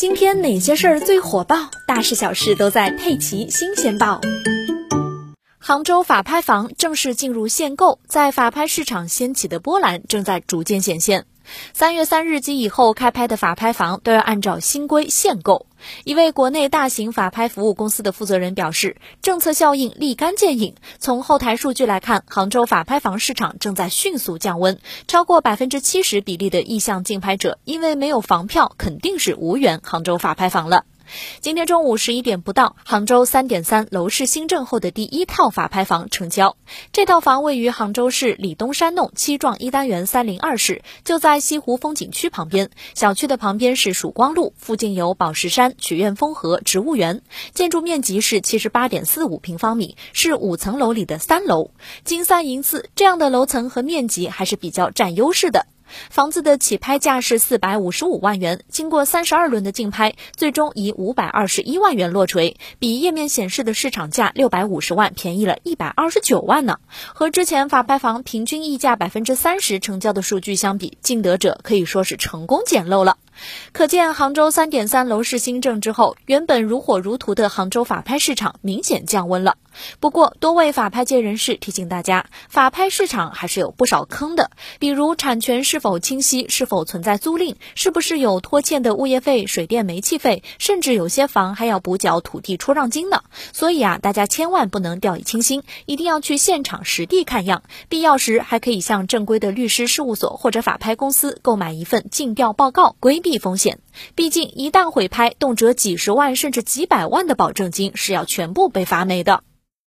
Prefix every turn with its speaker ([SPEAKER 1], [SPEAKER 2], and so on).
[SPEAKER 1] 今天哪些事儿最火爆？大事小事都在《佩奇新鲜报》。杭州法拍房正式进入限购，在法拍市场掀起的波澜正在逐渐显现。三月三日及以后开拍的法拍房都要按照新规限购。一位国内大型法拍服务公司的负责人表示，政策效应立竿见影。从后台数据来看，杭州法拍房市场正在迅速降温，超过百分之七十比例的意向竞拍者因为没有房票，肯定是无缘杭州法拍房了。今天中午十一点不到，杭州三点三楼市新政后的第一套法拍房成交。这套房位于杭州市李东山弄七幢一单元三零二室，就在西湖风景区旁边。小区的旁边是曙光路，附近有宝石山、曲苑风荷植物园。建筑面积是七十八点四五平方米，是五层楼里的三楼。金三银四这样的楼层和面积还是比较占优势的。房子的起拍价是四百五十五万元，经过三十二轮的竞拍，最终以五百二十一万元落锤，比页面显示的市场价六百五十万便宜了一百二十九万呢。和之前法拍房平均溢价百分之三十成交的数据相比，竞得者可以说是成功捡漏了。可见，杭州三点三楼市新政之后，原本如火如荼的杭州法拍市场明显降温了。不过，多位法拍界人士提醒大家，法拍市场还是有不少坑的，比如产权是否清晰，是否存在租赁，是不是有拖欠的物业费、水电煤气费，甚至有些房还要补缴土地出让金呢。所以啊，大家千万不能掉以轻心，一定要去现场实地看样，必要时还可以向正规的律师事务所或者法拍公司购买一份竞调报告，规避。风险，毕竟一旦毁拍，动辄几十万甚至几百万的保证金是要全部被罚没的。